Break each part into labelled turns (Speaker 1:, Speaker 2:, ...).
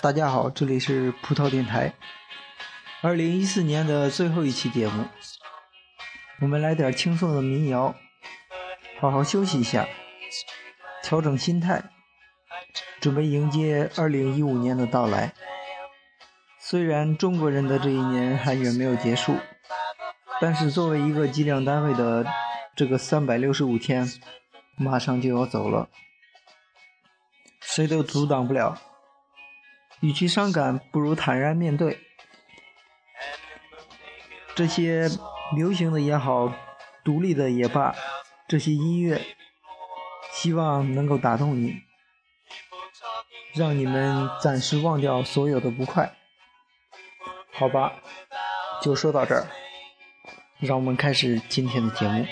Speaker 1: 大家好，这里是葡萄电台，二零一四年的最后一期节目，我们来点轻松的民谣，好好休息一下，调整心态，准备迎接二零一五年的到来。虽然中国人的这一年还远没有结束，但是作为一个计量单位的这个三百六十五天，马上就要走了，谁都阻挡不了。与其伤感，不如坦然面对。这些流行的也好，独立的也罢，这些音乐，希望能够打动你，让你们暂时忘掉所有的不快。好吧，就说到这儿，让我们开始今天的节目。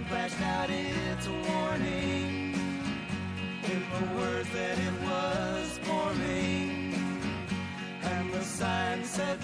Speaker 2: Sign flashed out its warning in the words that it was forming. And the sign said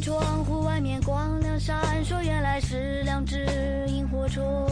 Speaker 3: 窗户外面光亮闪烁原来是两只萤火虫。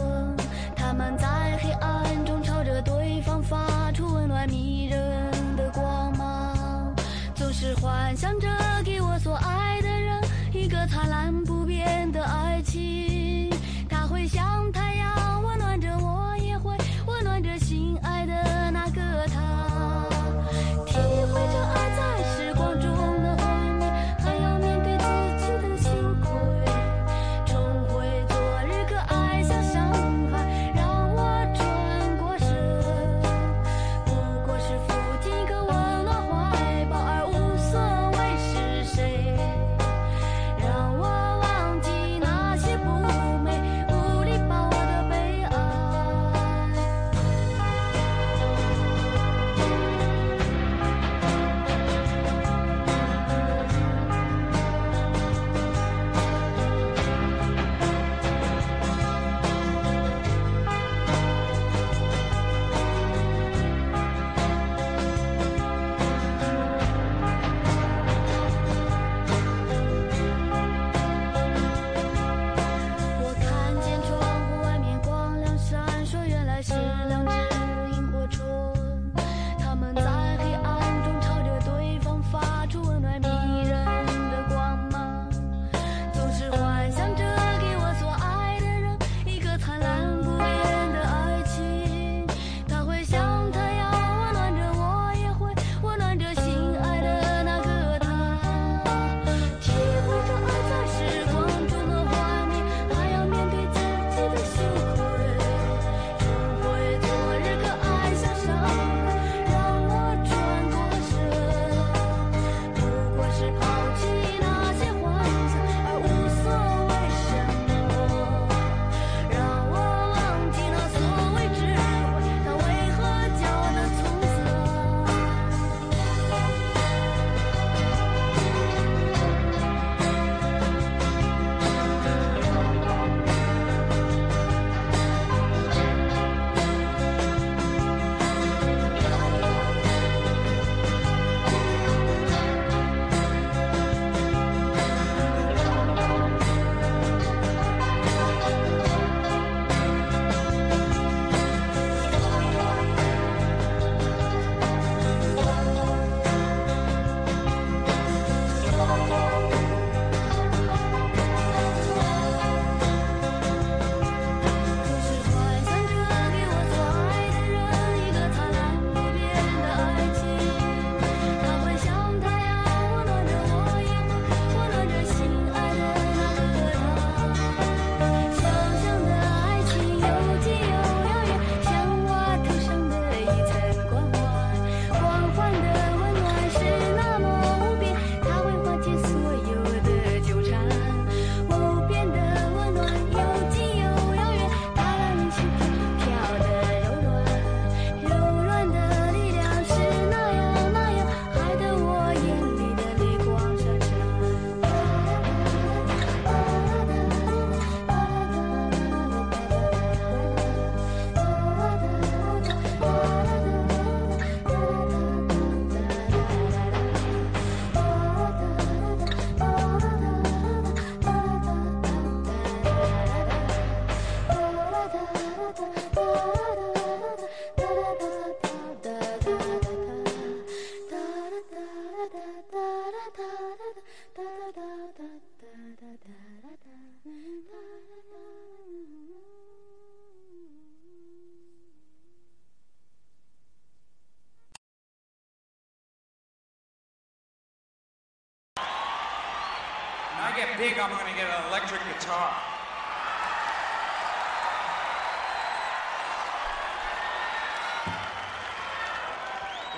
Speaker 4: I'm going to get an electric guitar.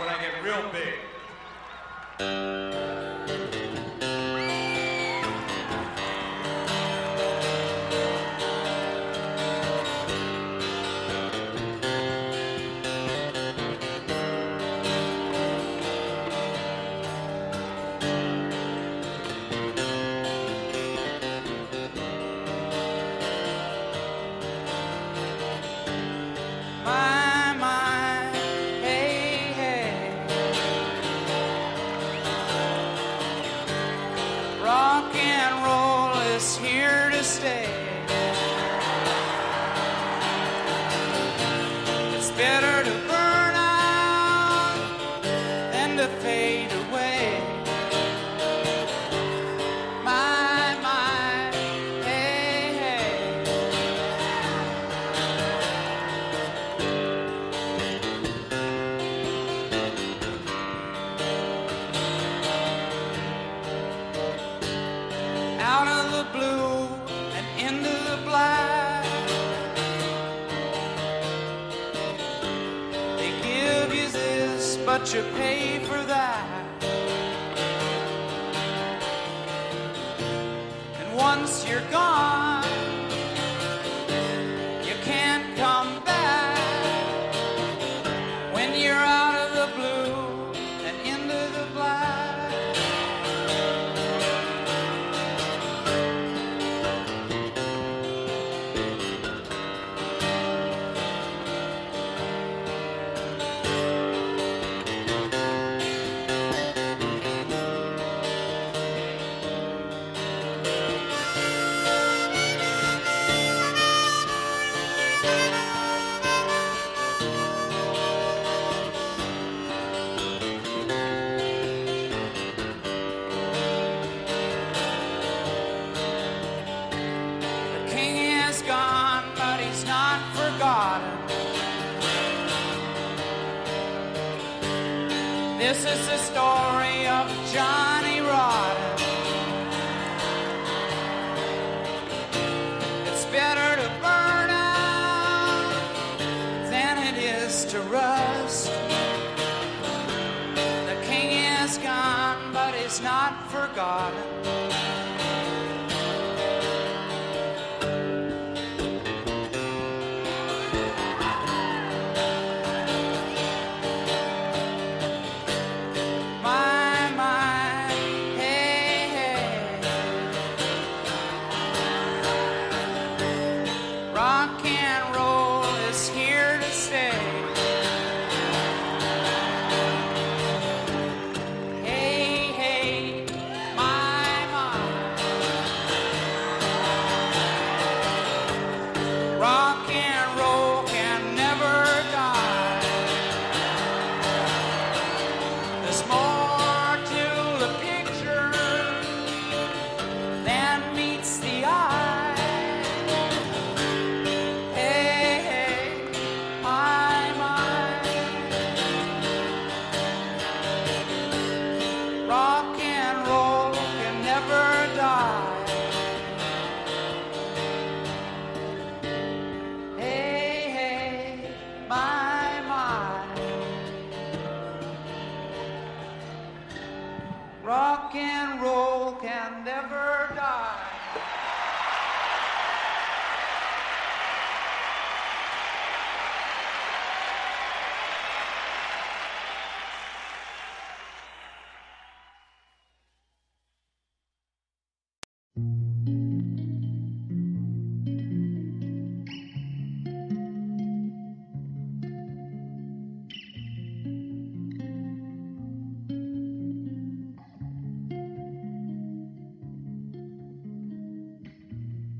Speaker 4: When I get real big.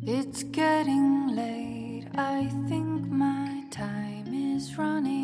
Speaker 2: It's
Speaker 5: getting late. I think my time is running.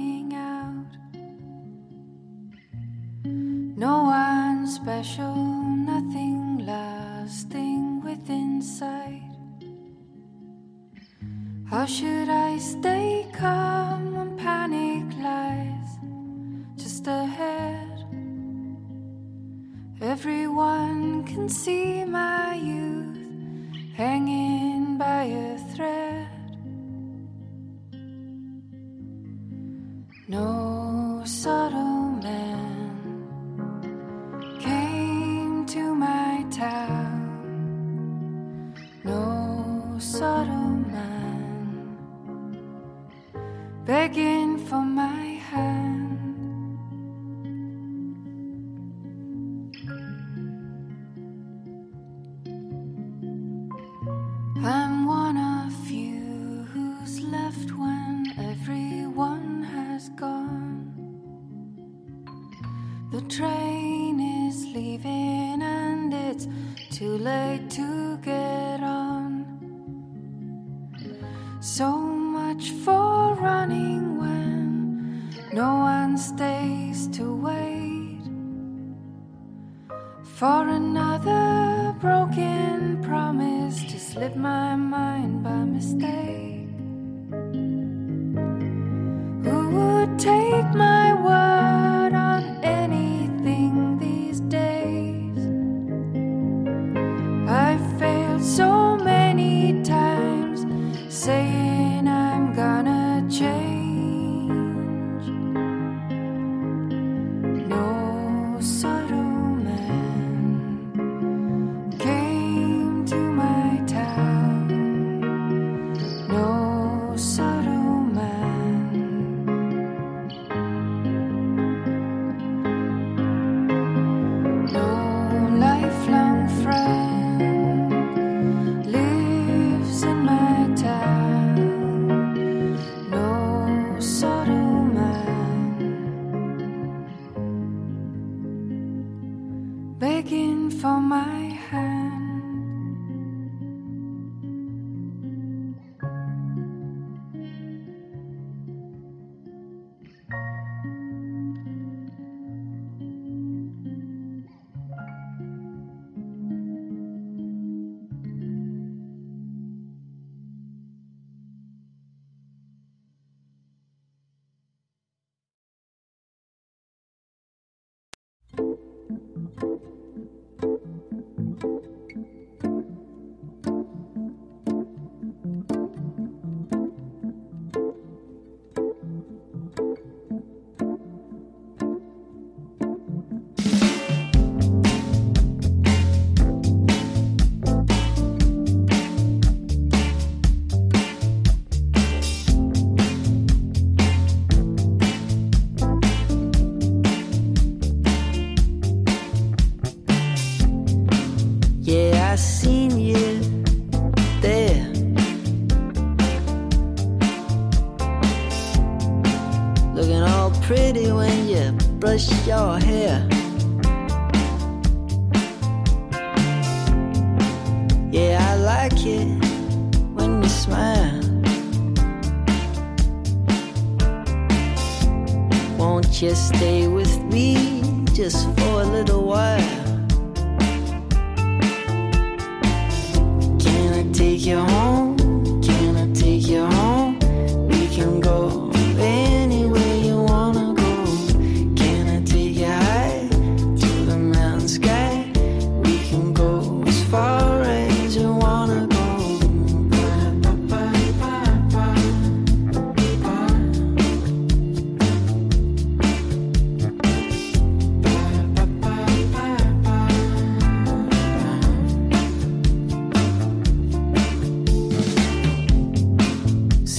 Speaker 5: One of you who's left when everyone has gone. The train is leaving and it's too late to get on. So much for running when no one stays to wait for another. Slipped my mind by mistake.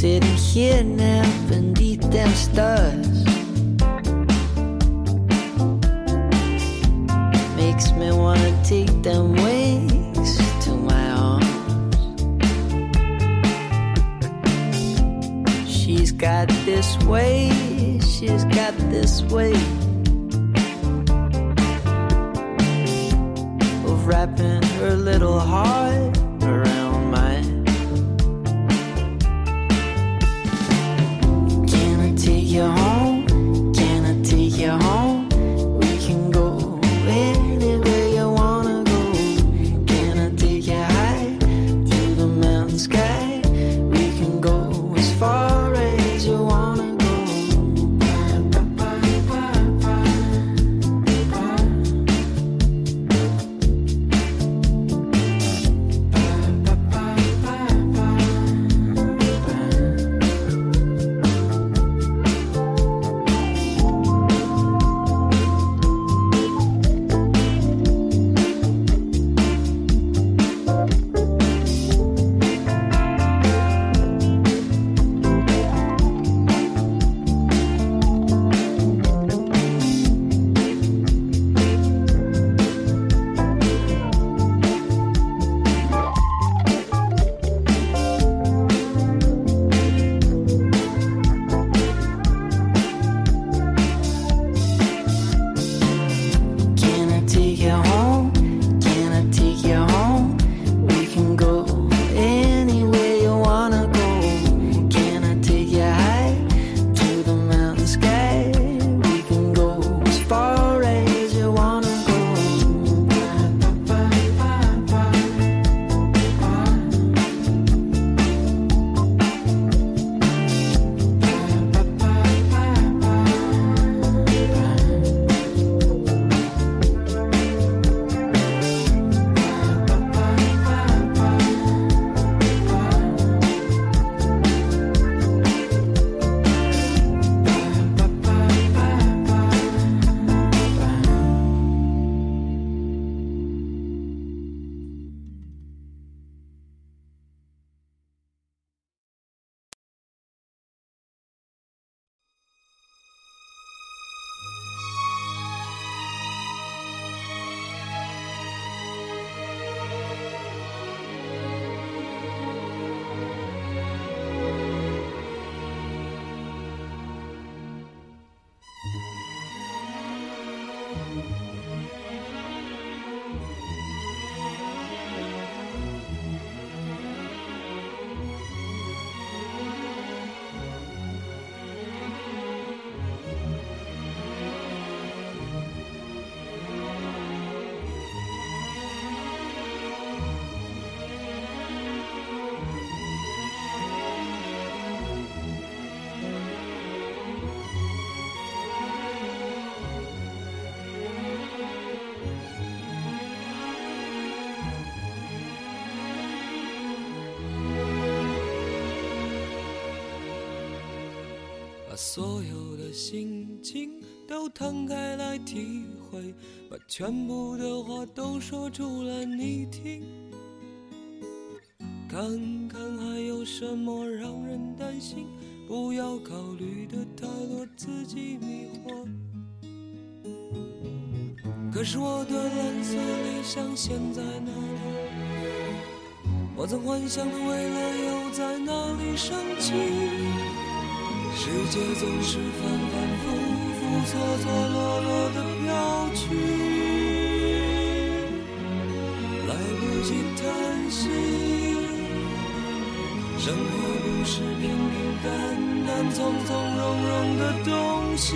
Speaker 6: sitting here now beneath them stars. Makes me wanna take them wings to my arms. She's got this way, she's got this way of wrapping her little heart.
Speaker 7: 把所有的心情都摊开来体会，把全部的话都说出来你听。看看还有什么让人担心，不要考虑的太多，自己迷惑。可是我的蓝色理想现在哪里？我曾幻想的未来又在哪里升起？世界总是反反复复、错错落落的飘去，来不及叹息。生活不是平平淡淡、从从容容的东西，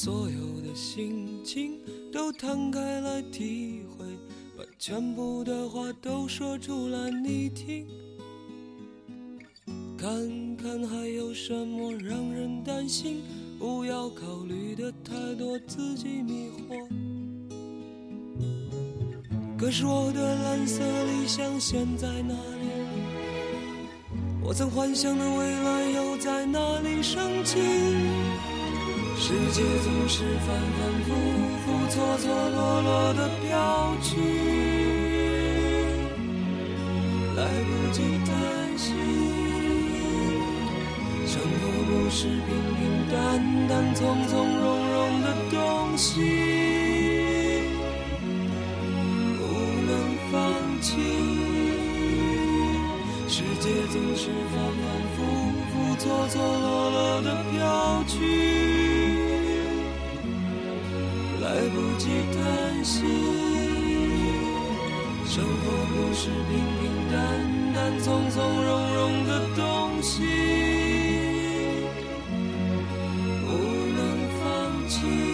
Speaker 7: 所有的心情都摊开来体会，把全部的话都说出来你听。看看还有什么让人担心，不要考虑的太多，自己迷惑。可是我的蓝色理想现在哪里？我曾幻想的未来又在哪里升起？世界总是反反复复、错错落落的飘去，来不及叹息。生活不是平平淡淡、从从容容的东西，不能放弃。世界总是反反复复、错错落落的飘去。来不及叹息，生活不是平平淡淡、从从容容的东西，不能放弃。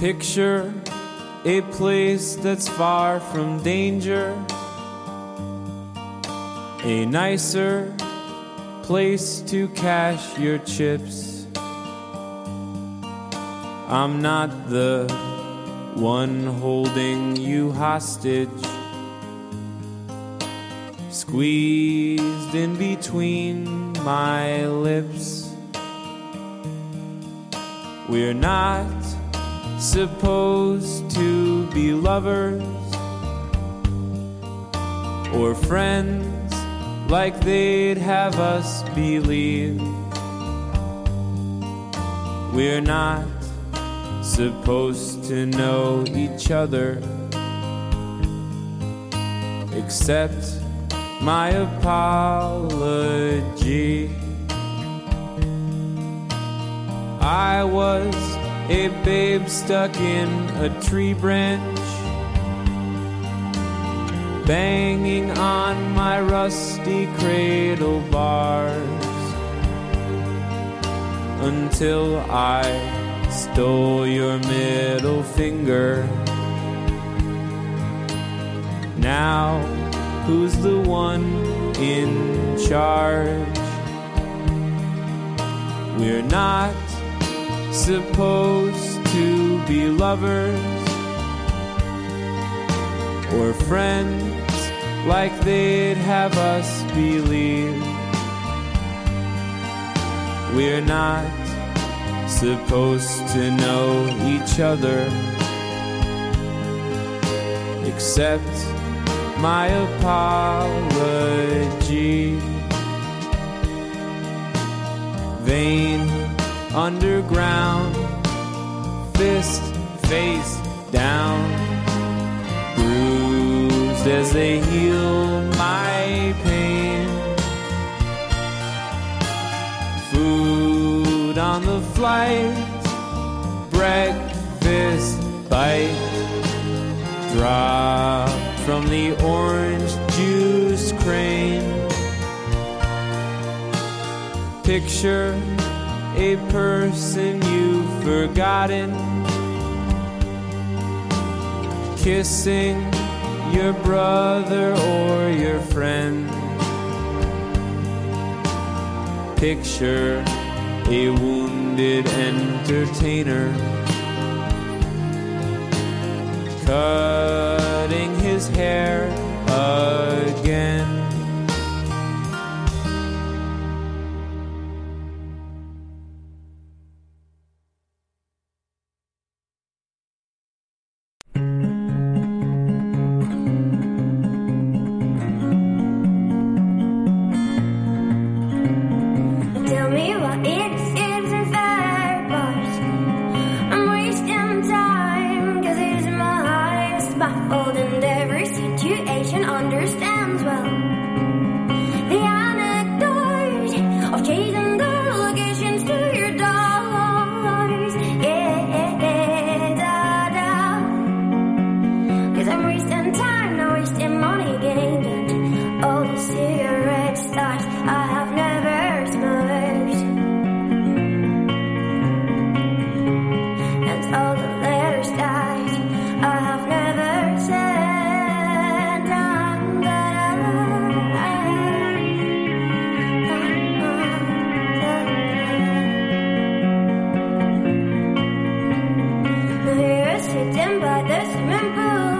Speaker 8: Picture a place that's far from danger, a nicer place to cash your chips. I'm not the one holding you hostage, squeezed in between my lips. We're not supposed to be lovers or friends like they'd have us believe. We're not supposed to know each other except my apology. I was a babe stuck in a tree branch, banging on my rusty cradle bars until I stole your middle finger. Now, who's the one in charge? We're not supposed to be lovers or friends like they'd have us believe. We're not supposed to know each other except my apology. Vein underground, fist face down, bruised as they heal my pain. Food on the flight, breakfast bite, drop from the orange juice crane. Picture a person you've forgotten kissing your brother or your friend. Picture a wounded entertainer cutting his hair again.
Speaker 9: The